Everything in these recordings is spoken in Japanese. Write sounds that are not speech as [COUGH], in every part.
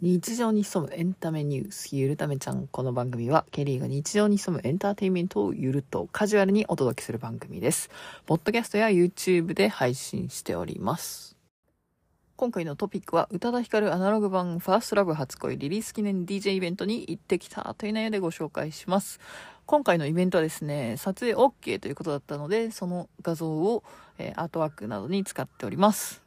日常に潜むエンタメニュース、ゆるためちゃん。この番組は、ケリーが日常に潜むエンターテインメントをゆるとカジュアルにお届けする番組です。ポッドキャストや YouTube で配信しております。今回のトピックは、宇多田ヒカルアナログ版ファーストラブ初恋リリース記念 DJ イベントに行ってきたという内容でご紹介します。今回のイベントはですね、撮影 OK ということだったので、その画像を、えー、アートワークなどに使っております。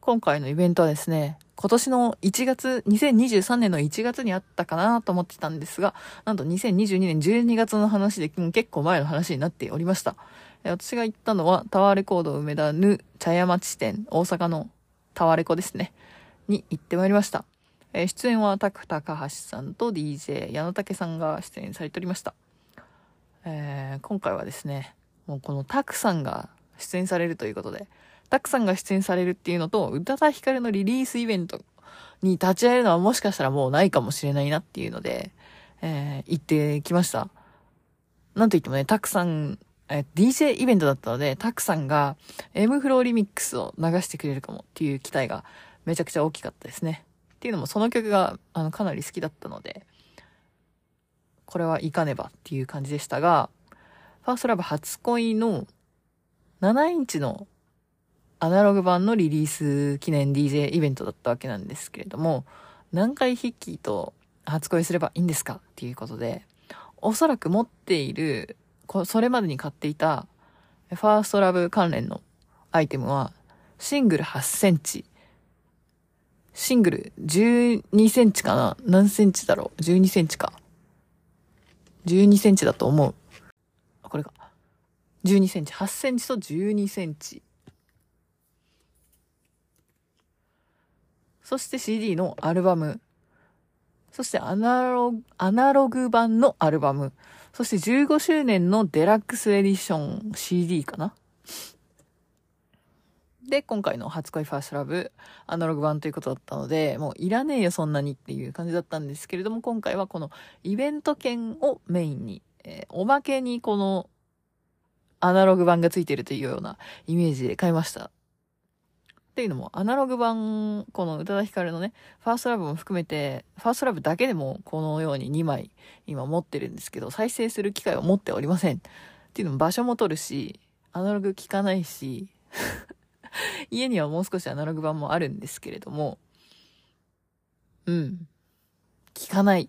今回のイベントはですね、今年の1月、2023年の1月にあったかなと思ってたんですが、なんと2022年12月の話で、結構前の話になっておりました。私が行ったのは、タワーレコード梅田ヌ茶屋町店、大阪のタワレコですね、に行ってまいりました。え出演はタク高橋さんと DJ 矢野武さんが出演されておりました。えー、今回はですね、もうこのタクさんが出演されるということで、たくさんが出演されるっていうのと、宇多田ヒカルのリリースイベントに立ち会えるのはもしかしたらもうないかもしれないなっていうので、えー、行ってきました。なんといってもね、たくさん、え DJ イベントだったので、たくさんが M フローリミックスを流してくれるかもっていう期待がめちゃくちゃ大きかったですね。っていうのもその曲があのかなり好きだったので、これはいかねばっていう感じでしたが、ファーストラブ初恋の7インチのアナログ版のリリース記念 DJ イベントだったわけなんですけれども、何回ヒッキーと初恋すればいいんですかっていうことで、おそらく持っている、それまでに買っていた、ファーストラブ関連のアイテムは、シングル8センチ、シングル12センチかな？何センチだろう ?12 センチか。12センチだと思う。これか。12センチ。8センチと12センチ。そして CD のアルバム。そしてアナログ、アナログ版のアルバム。そして15周年のデラックスエディション CD かな。で、今回の初恋ファーストラブ、アナログ版ということだったので、もういらねえよ、そんなにっていう感じだったんですけれども、今回はこのイベント券をメインに、えー、おまけにこのアナログ版がついてるというようなイメージで買いました。っていうのも、アナログ版、この宇多田ヒカルのね、ファーストラブも含めて、ファーストラブだけでもこのように2枚今持ってるんですけど、再生する機会を持っておりません。っていうのも場所も取るし、アナログ聞かないし、[LAUGHS] 家にはもう少しアナログ版もあるんですけれども、うん。聞かない。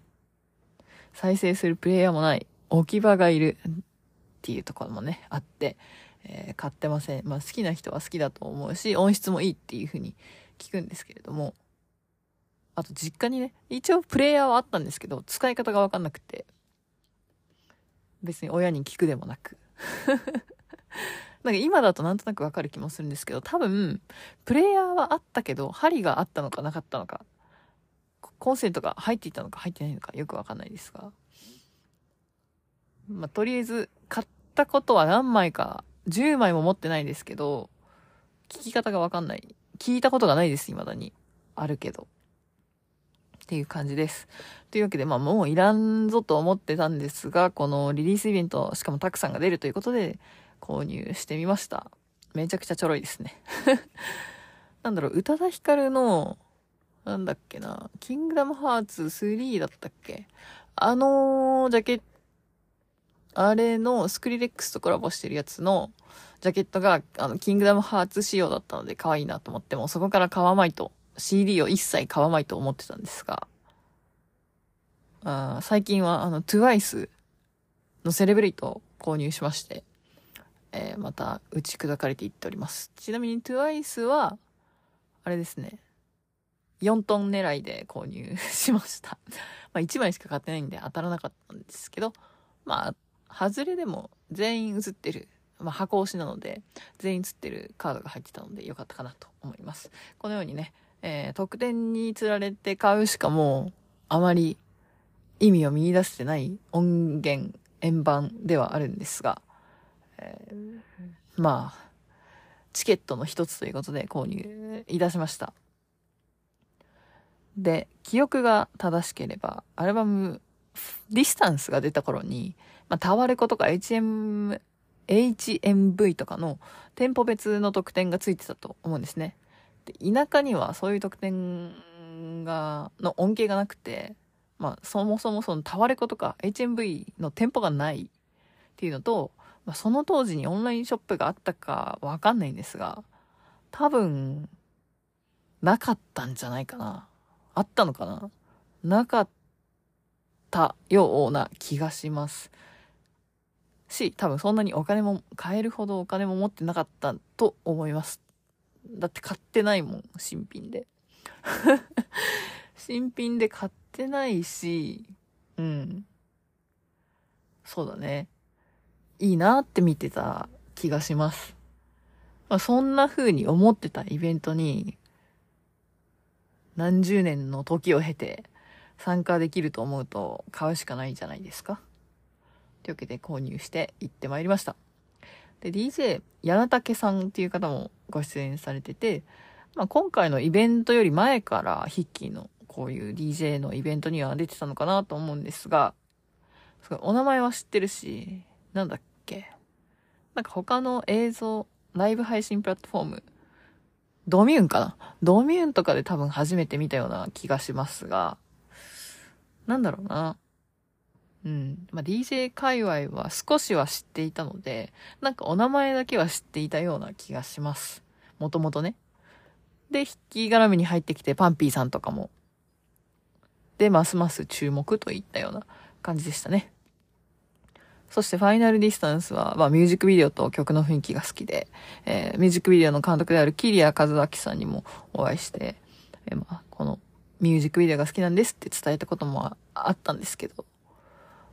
再生するプレイヤーもない。置き場がいる。っていうところもね、あって、えー、買ってません。まあ好きな人は好きだと思うし、音質もいいっていう風に聞くんですけれども、あと実家にね、一応プレイヤーはあったんですけど、使い方がわかんなくて、別に親に聞くでもなく。[LAUGHS] なんか今だとなんとなくわかる気もするんですけど、多分、プレイヤーはあったけど、針があったのかなかったのか、コンセントが入っていたのか入ってないのかよくわかんないですが、まあ、とりあえず、買ったことは何枚か10枚も持ってないですけど、聞き方がわかんない。聞いたことがないです、未だに。あるけど。っていう感じです。というわけで、まあもういらんぞと思ってたんですが、このリリースイベント、しかもたくさんが出るということで、購入してみました。めちゃくちゃちょろいですね。[LAUGHS] なんだろう、宇多田ヒカルの、なんだっけな、キングダムハーツ3だったっけ？あのジャケッあれのスクリレックスとコラボしてるやつのジャケットが、あの、キングダムハーツ仕様だったので可愛いなと思っても、そこから買わないと、CD を一切買わないと思ってたんですが、あ最近は、あの、TWICE のセレブレイトを購入しまして、えー、また打ち砕かれていっております。ちなみに TWICE は、あれですね、4トン狙いで購入しました。[LAUGHS] まあ1枚しか買ってないんで当たらなかったんですけど、まあ外れでも全員映ってる、まあ、箱押しなので、全員映ってるカードが入ってたのでよかったかなと思います。このようにね、えー、特典に釣られて買うしかもう、あまり意味を見出してない音源、円盤ではあるんですが、えー、まあ、チケットの一つということで購入いたしました。で、記憶が正しければ、アルバム、ディスタンスが出た頃に、まあ、タワレコとか HM、HMV とかの店舗別の特典がついてたと思うんですね。で、田舎にはそういう特典が、の恩恵がなくて、まあ、そもそもそのタワレコとか HMV の店舗がないっていうのと、まあ、その当時にオンラインショップがあったかわかんないんですが、多分、なかったんじゃないかな。あったのかななかったような気がします。し、多分そんなにお金も、買えるほどお金も持ってなかったと思います。だって買ってないもん、新品で。[LAUGHS] 新品で買ってないし、うん。そうだね。いいなって見てた気がします。まあ、そんな風に思ってたイベントに、何十年の時を経て参加できると思うと買うしかないじゃないですか。というわけで購入して行ってまいりました。で、DJ、柳竹さんっていう方もご出演されてて、まあ、今回のイベントより前からヒッキーのこういう DJ のイベントには出てたのかなと思うんですが、お名前は知ってるし、なんだっけ？なんか他の映像、ライブ配信プラットフォーム、ドミューンかな？ドミューンとかで多分初めて見たような気がしますが、なんだろうな。うん。まあ、DJ 界隈は少しは知っていたので、なんかお名前だけは知っていたような気がします。もともとね。で、引き絡みに入ってきてパンピーさんとかも。で、ますます注目といったような感じでしたね。そして Final Distance は、まあミュージックビデオと曲の雰囲気が好きで、えー、ミュージックビデオの監督である紀里谷和明さんにもお会いして、えー、まあこのミュージックビデオが好きなんですって伝えたこともあったんですけど、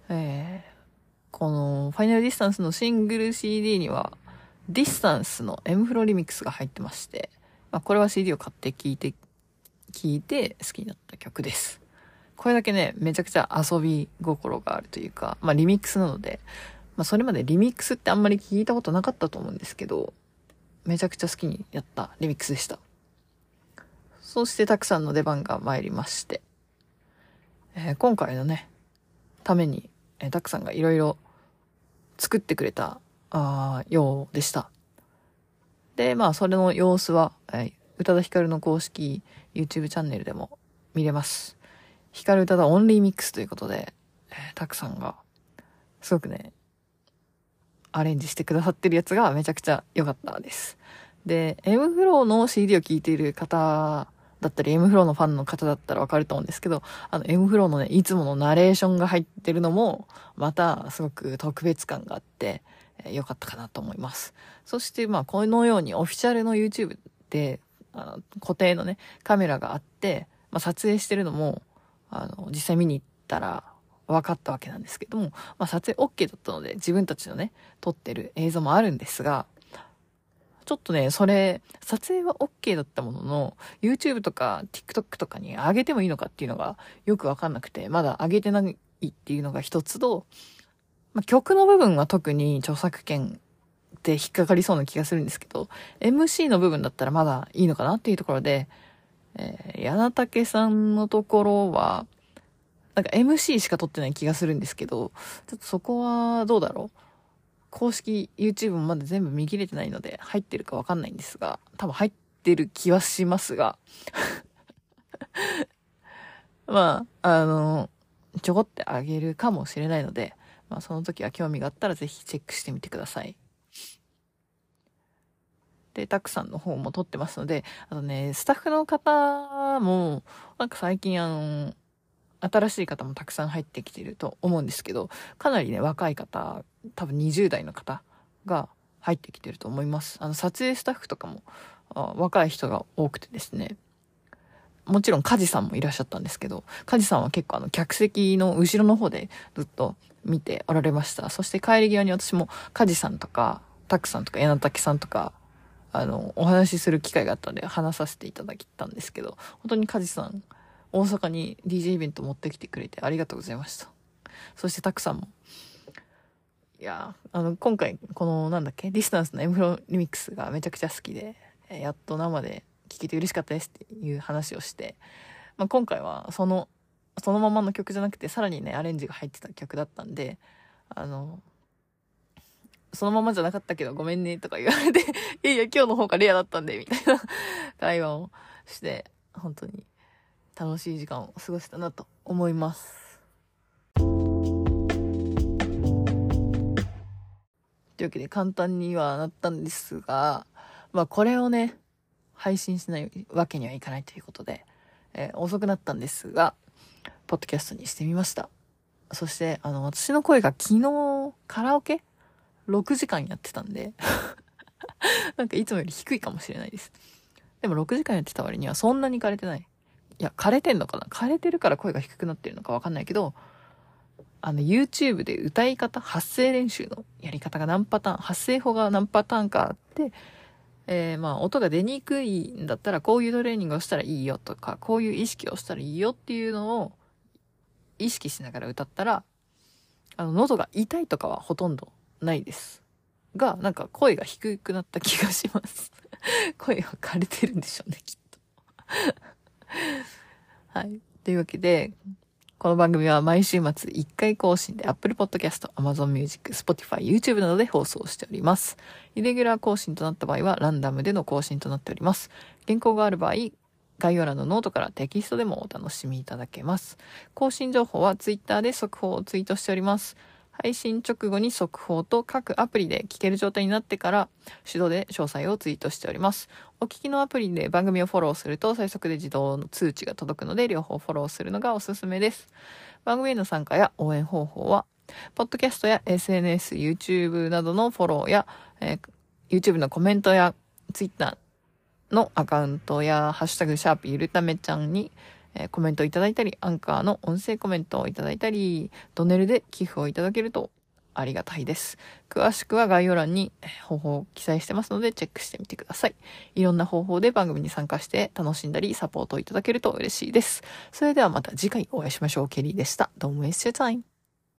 えー、この Final Distance のシングル CD には、ディスタンスの M フロリミックスが入ってまして、まあこれは CD を買って聴いて、聴いて好きになった曲です。これだけね、めちゃくちゃ遊び心があるというか、まあリミックスなので、まあそれまでリミックスってあんまり聞いたことなかったと思うんですけど、めちゃくちゃ好きにやったリミックスでした。そしてたくさんの出番が参りまして、えー、今回のね、ために、え、たくさんがいろいろ作ってくれた、あようでした。で、まあそれの様子は、えー、宇多田ヒカルの公式 YouTube チャンネルでも見れます。ヒカル歌だオンリーミックスということで、えー、たくさんが、すごくね、アレンジしてくださってるやつがめちゃくちゃ良かったです。で、M フローの CD を聴いている方だったり、M フローのファンの方だったらわかると思うんですけど、あの M フローのね、いつものナレーションが入ってるのも、またすごく特別感があって、えー、良かったかなと思います。そして、まあ、このようにオフィシャルの YouTube で、あの固定のね、カメラがあって、まあ、撮影してるのも、あの、実際見に行ったら分かったわけなんですけども、まあ、撮影 OK だったので自分たちのね、撮ってる映像もあるんですが、ちょっとね、それ、撮影は OK だったものの、YouTube とか TikTok とかに上げてもいいのかっていうのがよくわかんなくて、まだ上げてないっていうのが一つと、まあ、曲の部分は特に著作権で引っかかりそうな気がするんですけど、MC の部分だったらまだいいのかなっていうところで、えー、柳竹さんのところは、なんか MC しか撮ってない気がするんですけど、ちょっとそこはどうだろう？公式 YouTube もまだ全部見切れてないので入ってるかわかんないんですが、多分入ってる気はしますが [LAUGHS] まあ、あの、ちょこってあげるかもしれないので、まあその時は興味があったらぜひチェックしてみてください。で、たくさんの方も撮ってますので、あとね、スタッフの方も、なんか最近あの、新しい方もたくさん入ってきてると思うんですけど、かなりね、若い方、多分20代の方が入ってきてると思います。あの、撮影スタッフとかも、若い人が多くてですね、もちろん梶さんもいらっしゃったんですけど、梶さんは結構あの、客席の後ろの方でずっと見ておられました。そして帰り際に私も梶さんとか、タクさんとか柳竹さんとか、あの、お話しする機会があったので話させていただきたんですけど、本当に梶さん、大阪に DJ イベント持ってきてくれてありがとうございました。そしてタクさんも。いやあの、今回、この、なんだっけ、 Distance の m-flo remix がめちゃくちゃ好きで、えやっと生で聴けて嬉しかったですっていう話をして、まあ、今回はその、そのままの曲じゃなくて、さらにね、アレンジが入ってた曲だったんで、あの、そのままじゃなかったけどごめんねとか言われて [LAUGHS] いやいや今日の方がレアだったんで、みたいな会話をして、本当に楽しい時間を過ごせたなと思います。というわけで簡単にはなったんですが、まあこれをね、配信しないわけにはいかないということで、えー、遅くなったんですが、ポッドキャストにしてみました。そして、あの、私の声が昨日、カラオケ ?6 時間やってたんでなんかいつもより低いかもしれないです。でも6時間やってた割にはそんなに枯れてない。いや、枯れてんのかな？枯れてるから声が低くなってるのかわかんないけど、あの、YouTube で歌い方、発声練習のやり方が何パターン、発声法が何パターンかあって、えー、まあ、音が出にくいんだったら、こういうトレーニングをしたらいいよとか、こういう意識をしたらいいよっていうのを意識しながら歌ったら、あの、喉が痛いとかはほとんどないです。が、なんか声が低くなった気がします。[LAUGHS] 声が枯れてるんでしょうね、きっと。はい。というわけで、この番組は毎週末1回更新で Apple Podcast、Amazon Music、Spotify、YouTube などで放送しております。イレギュラー更新となった場合はランダムでの更新となっております。原稿がある場合、概要欄のノートからテキストでもお楽しみいただけます。更新情報は Twitter で速報をツイートしております。配信直後に速報と各アプリで聞ける状態になってから手動で詳細をツイートしております。お聞きのアプリで番組をフォローすると最速で自動の通知が届くので両方フォローするのがおすすめです。番組への参加や応援方法は、ポッドキャストや SNS、YouTube などのフォローや、えー、YouTube のコメントや Twitter のアカウントや、ハッシュタグシャープゆるためちゃんに、えー、コメントいただいたり、アンカーの音声コメントをいただいたり、ドネルで寄付をいただけるとありがたいです。詳しくは概要欄に方法を記載してますのでチェックしてみてください。いろんな方法で番組に参加して楽しんだりサポートをいただけると嬉しいです。それではまた次回お会いしましょう。ケリーでした。どうも It's your time.